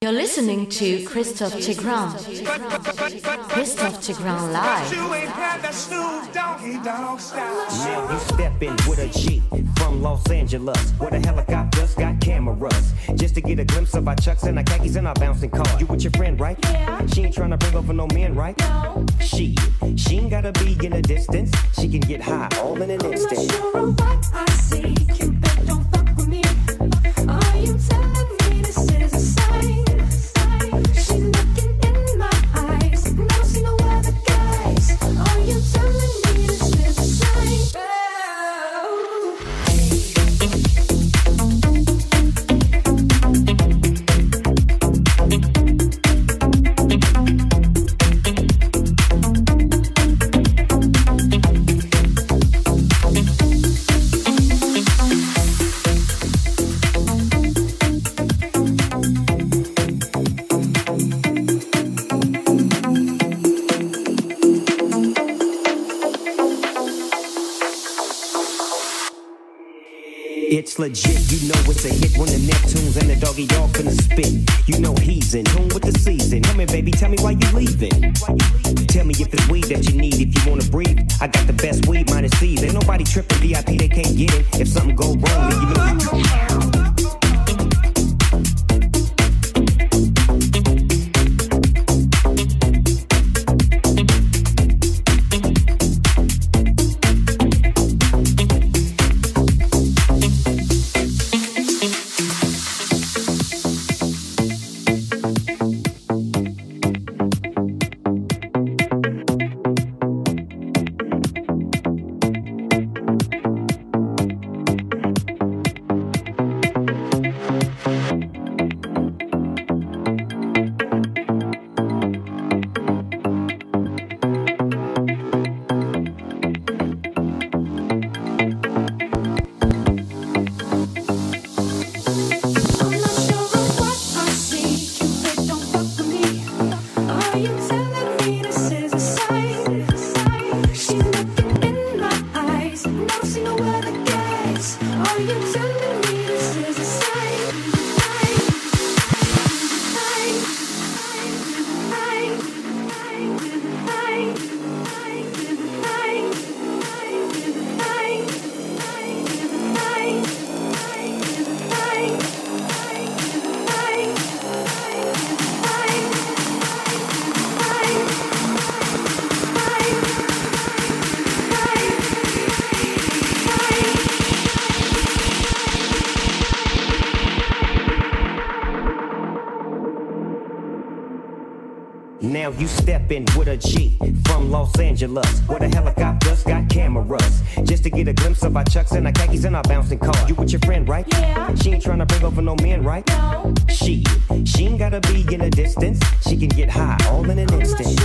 You're listening to Christophe Tigran. Christophe Tigran live. Now you step in with a G from Los Angeles, where the helicopters got cameras. Just to get a glimpse of our chucks and our khakis and our bouncing car. You with your friend, right? Yeah. She ain't trying to bring over no men, right? No. She, she ain't gotta be in a distance. She can get high all in an I'm not sure what I see. Legit, you know it's a hit when the Neptunes and the Doggy Dogg finna spit. You know he's in tune with the season. Come here, baby, tell me why you leaving. Tell me if it's weed that you need, if you wanna breathe. I got the best weed, minus C's. Ain't nobody tripping VIP, they can't get it. If something go wrong, then you know in with a G from Los Angeles, where the helicopters got cameras. Just to get a glimpse of our chucks and our khakis and our bouncing car. You with your friend, right? Yeah. She ain't trying to bring over no men, right? No. She, she ain't gotta be in a distance. She can get high all in an instant.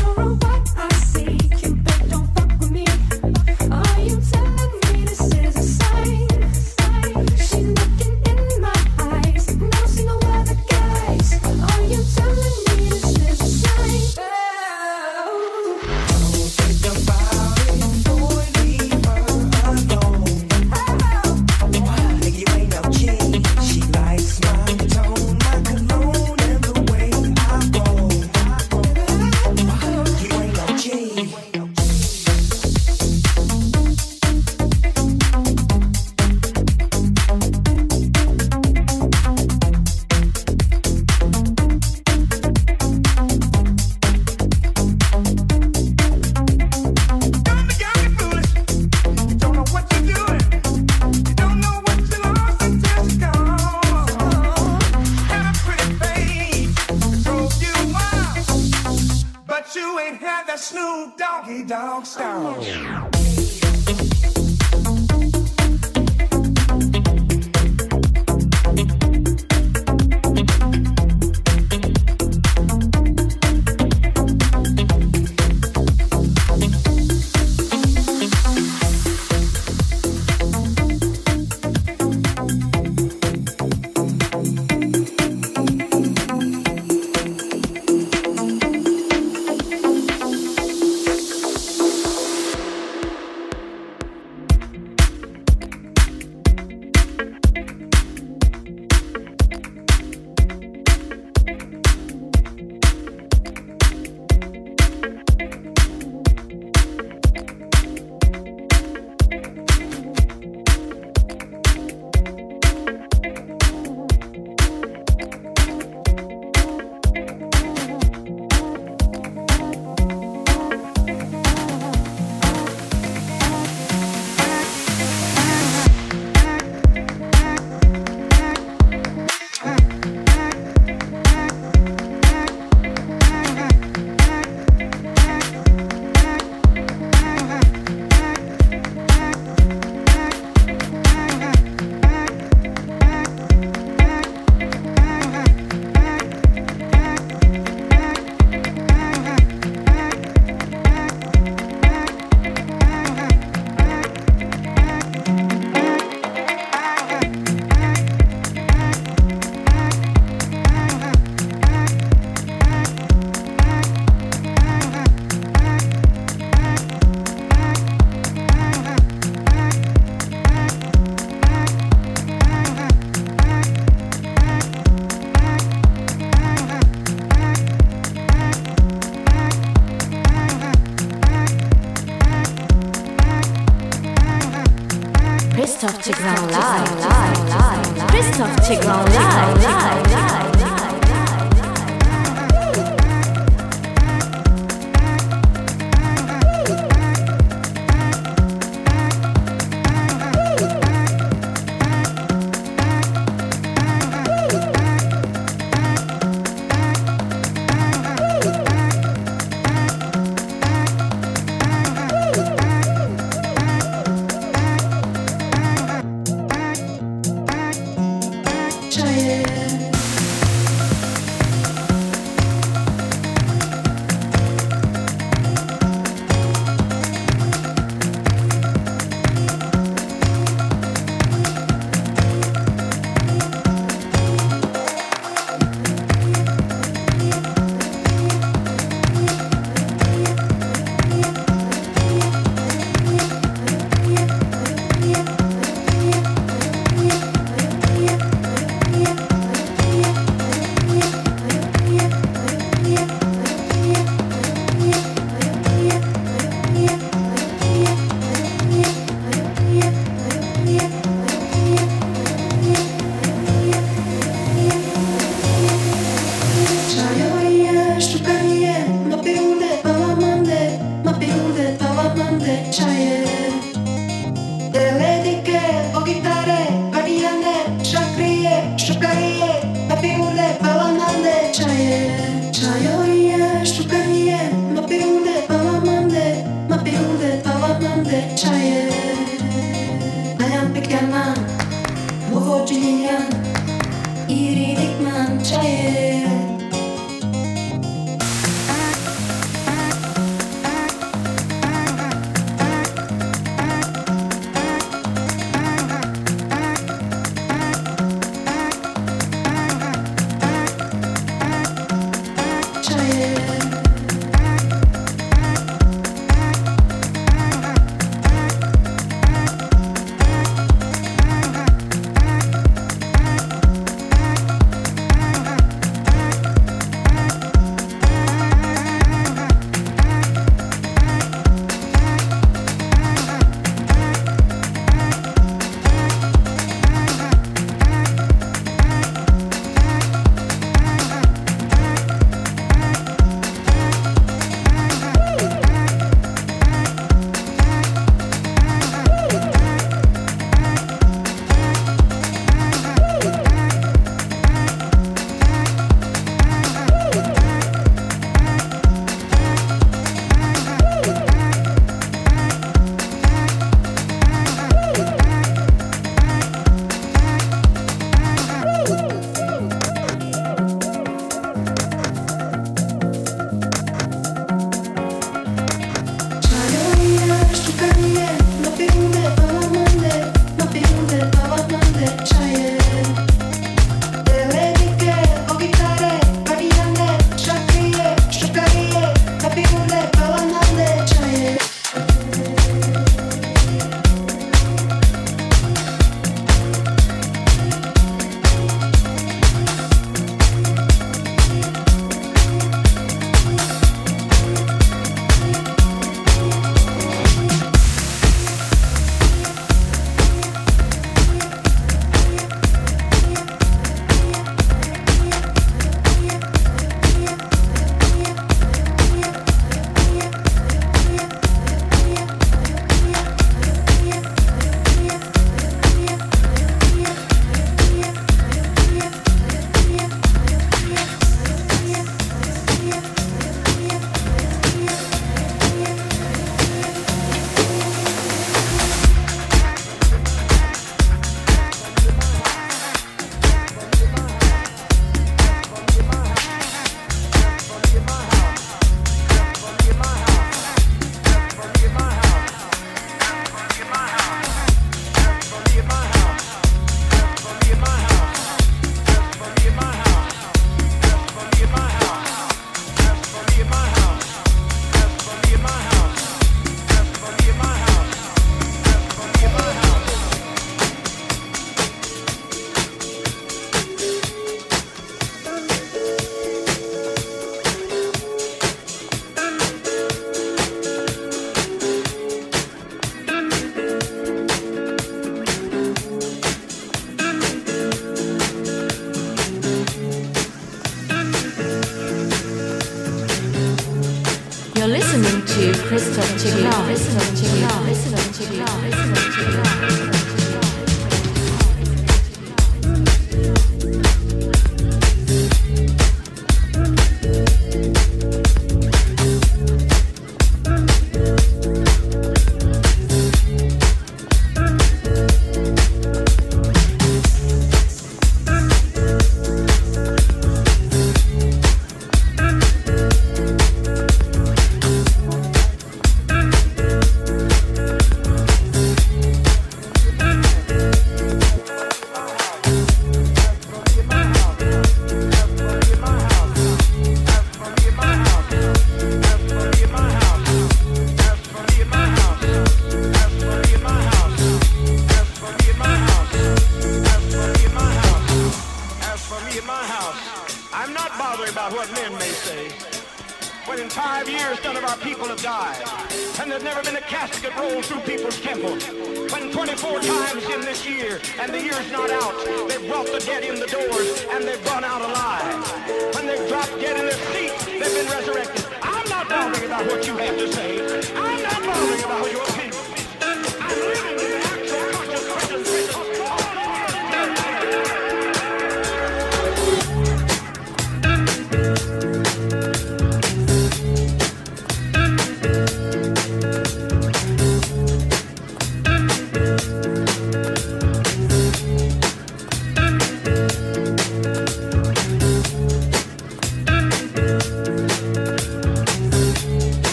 Tigran. Christophe Tigran.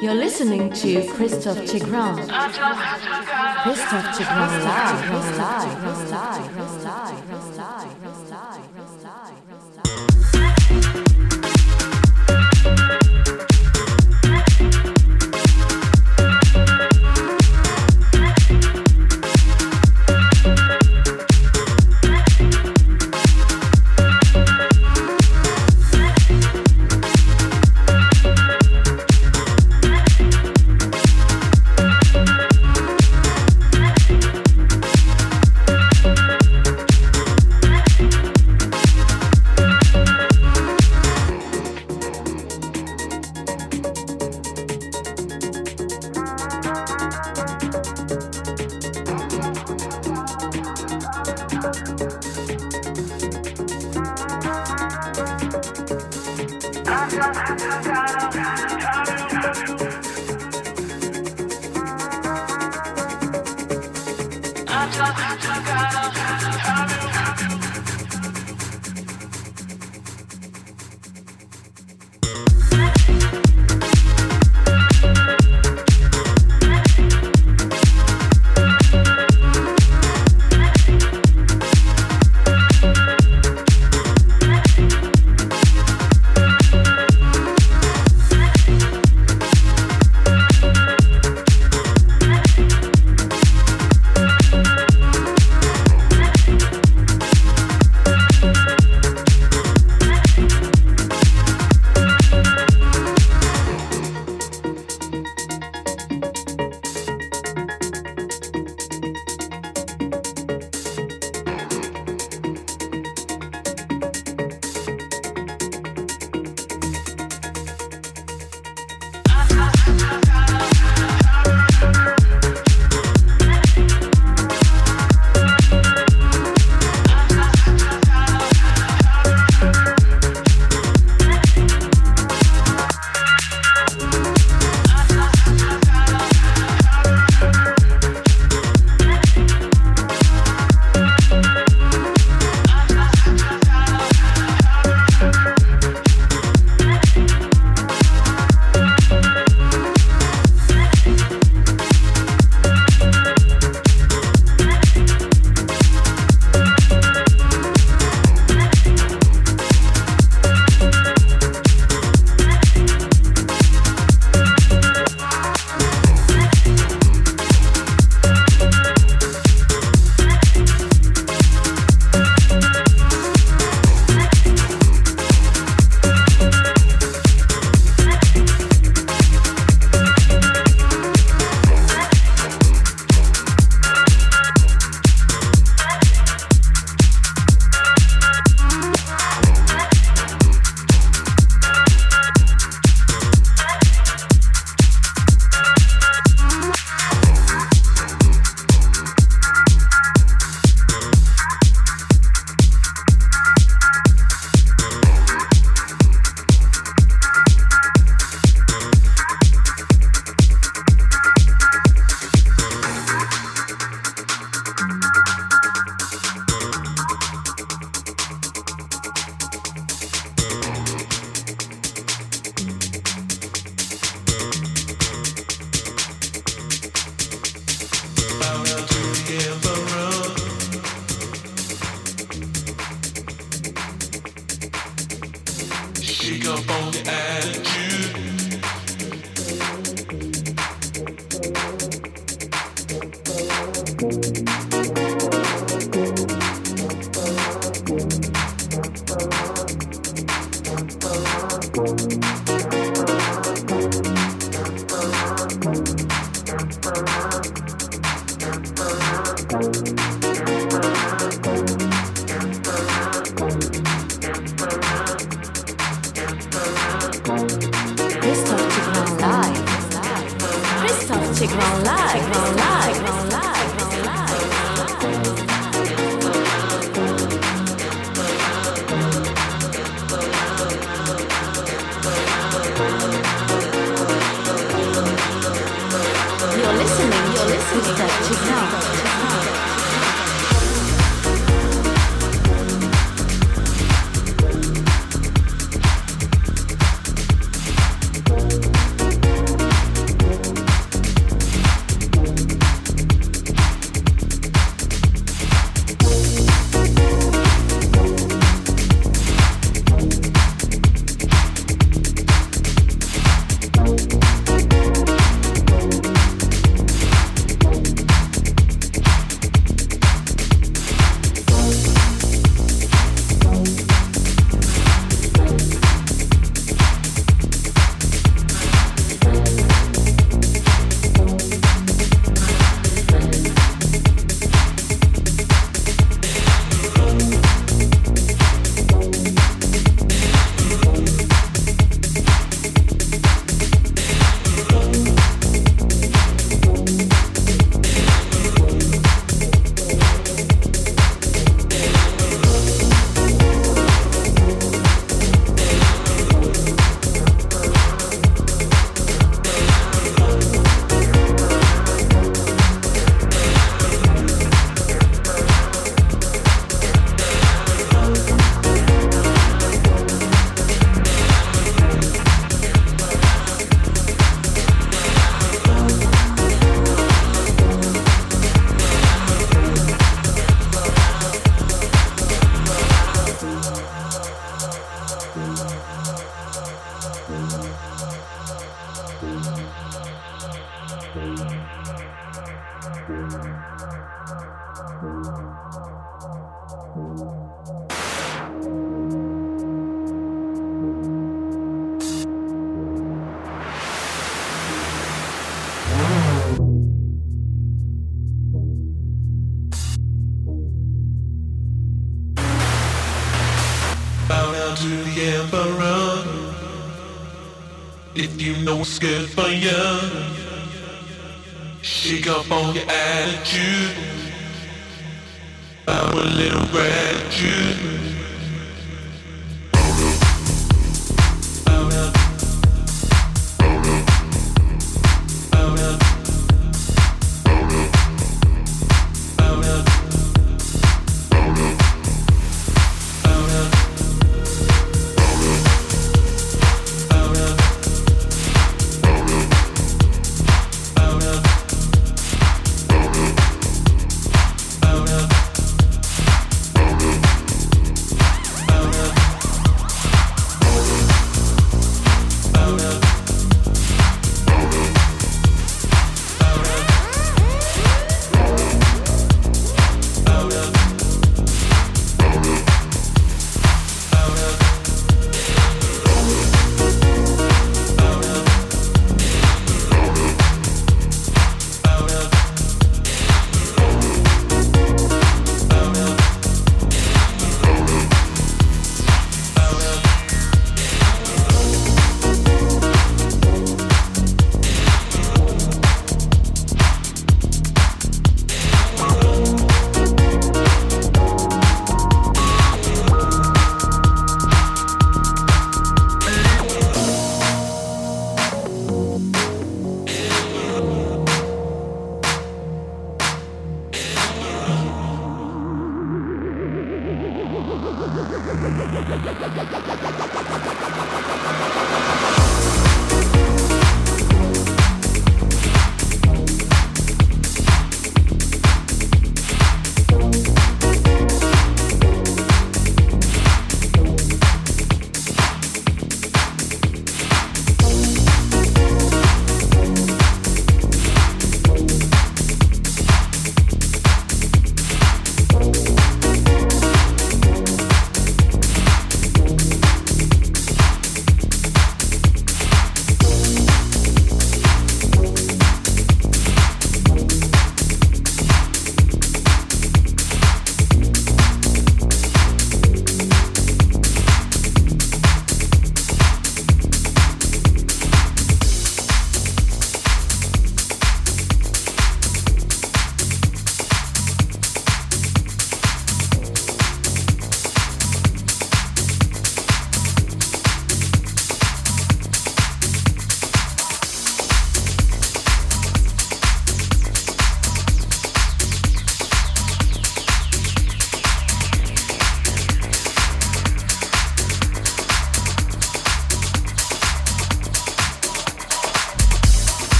You're listening to Christophe Tigran. Christophe Tigran live,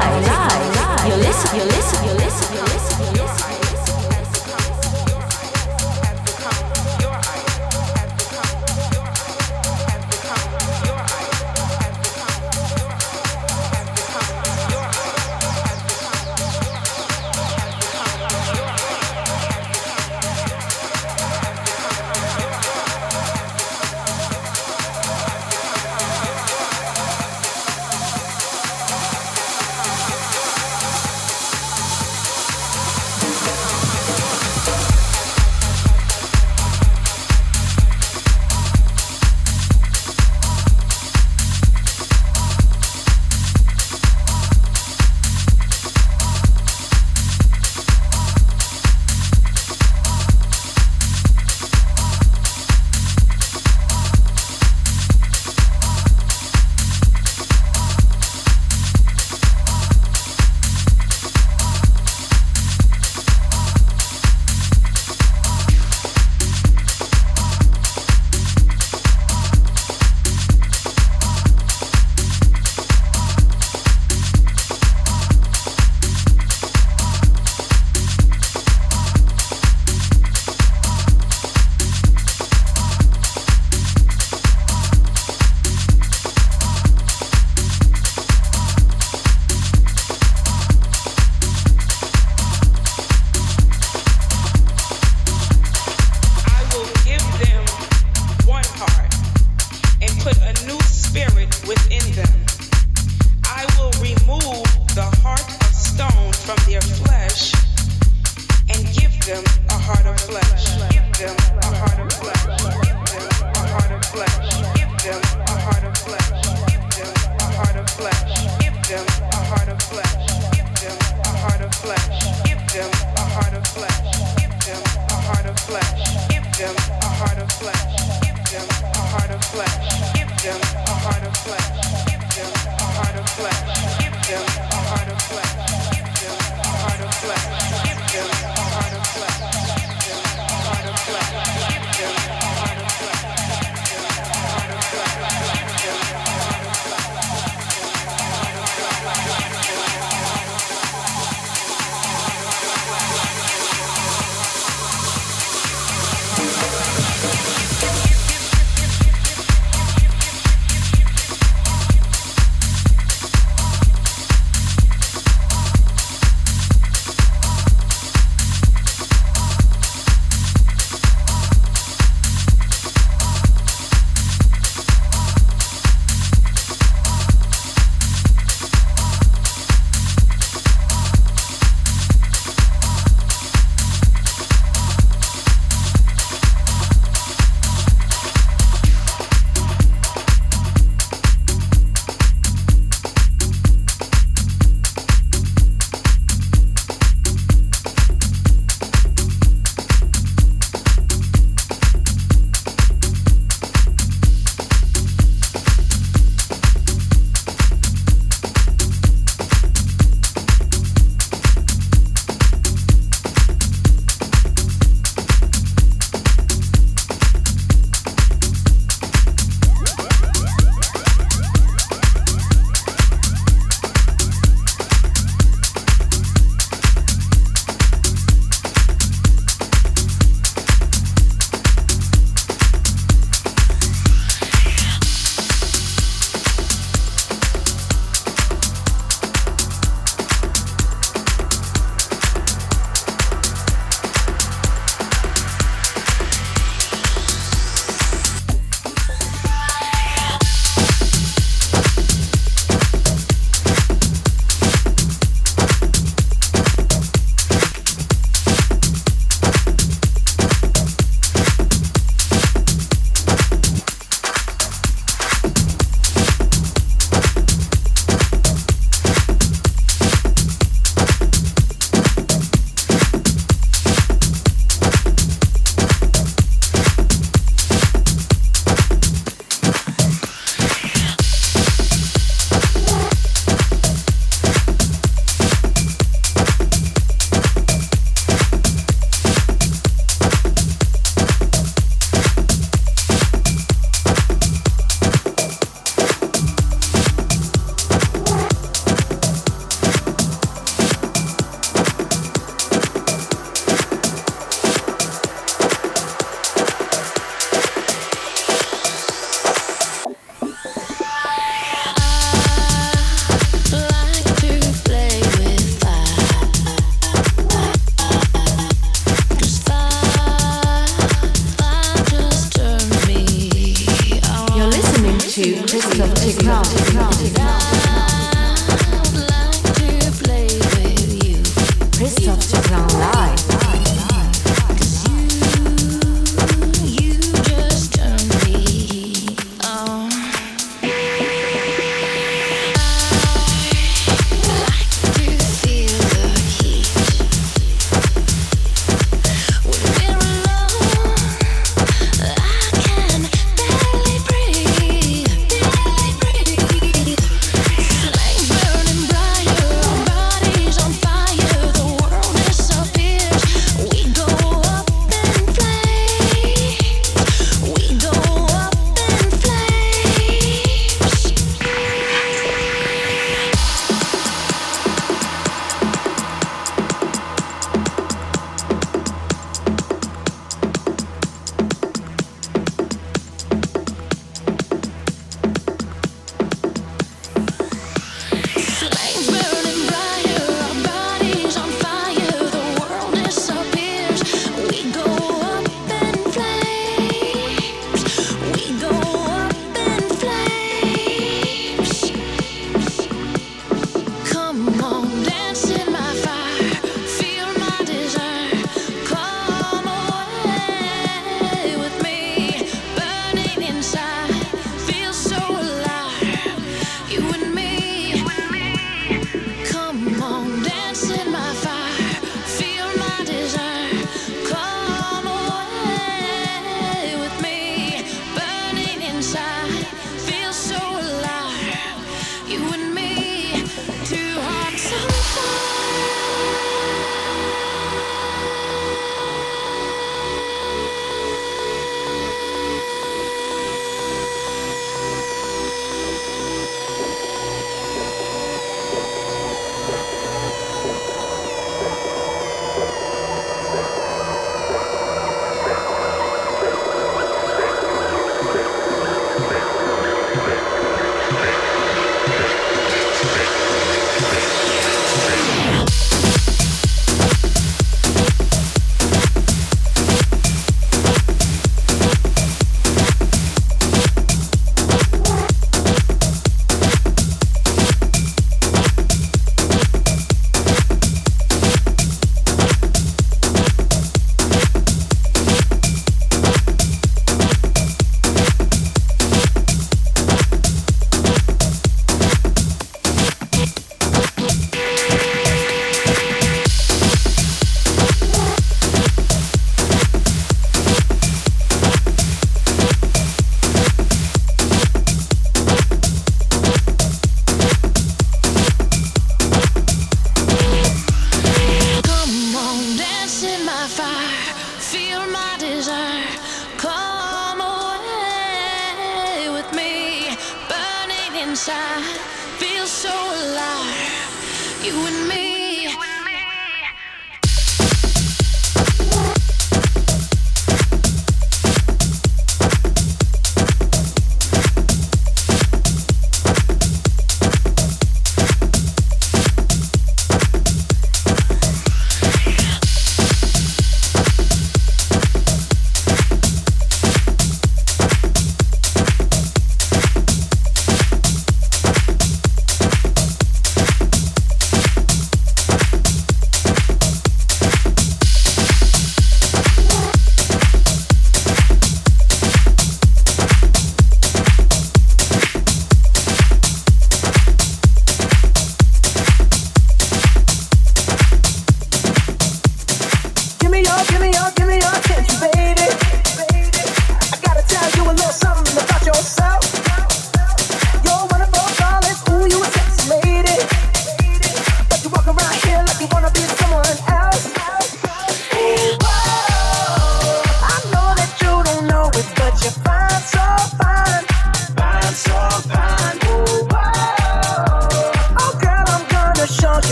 live. you listen, you listen, you listen,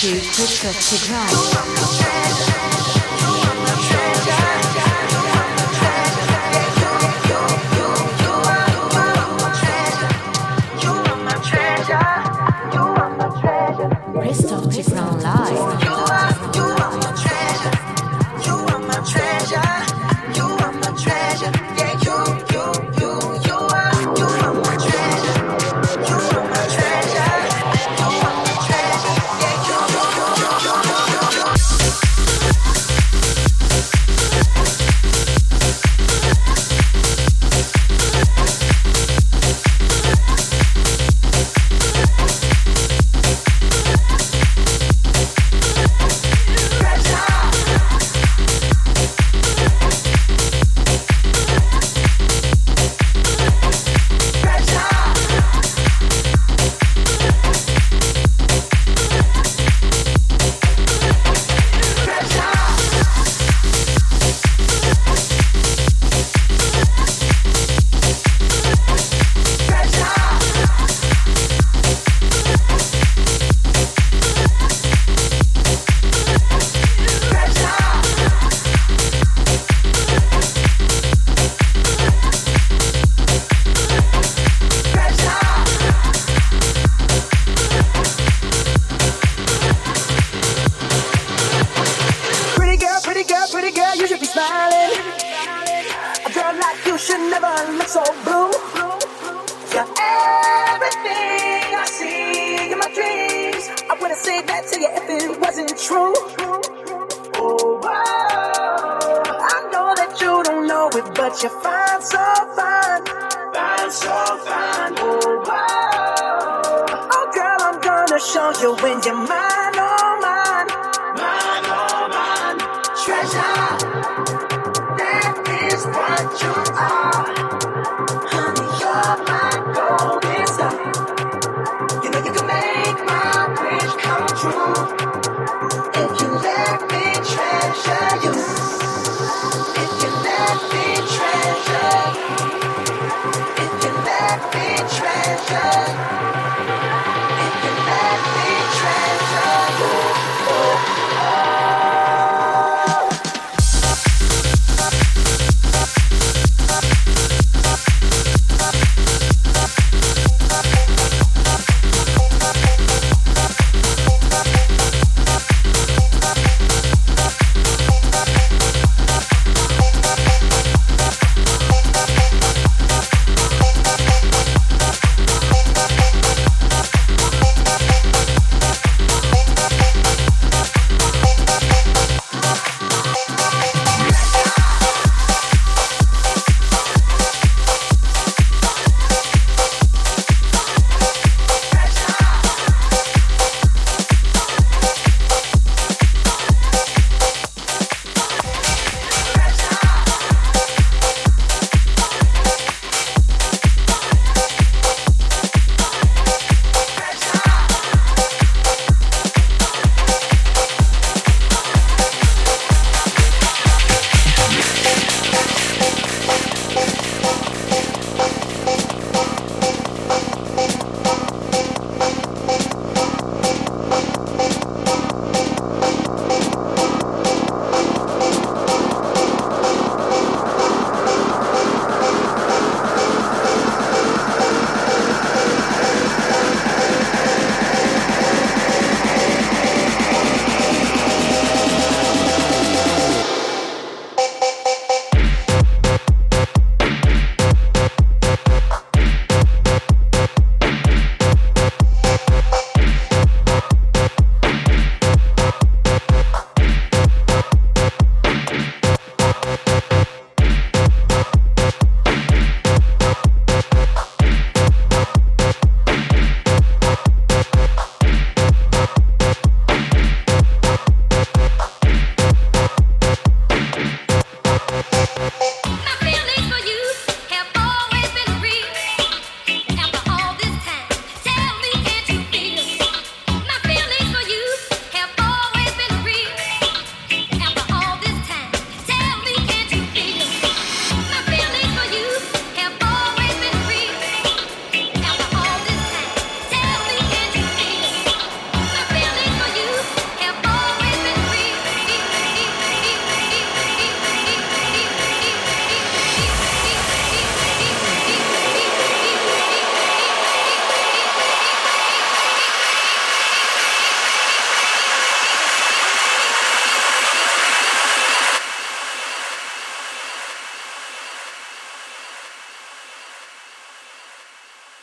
to Christophe Tigran. Christophe say that to you if it wasn't true. Oh, wow. I know that you don't know it, but you're fine, so fine. Fine, so fine. Oh, wow. Oh, girl, I'm gonna show you when you're mine.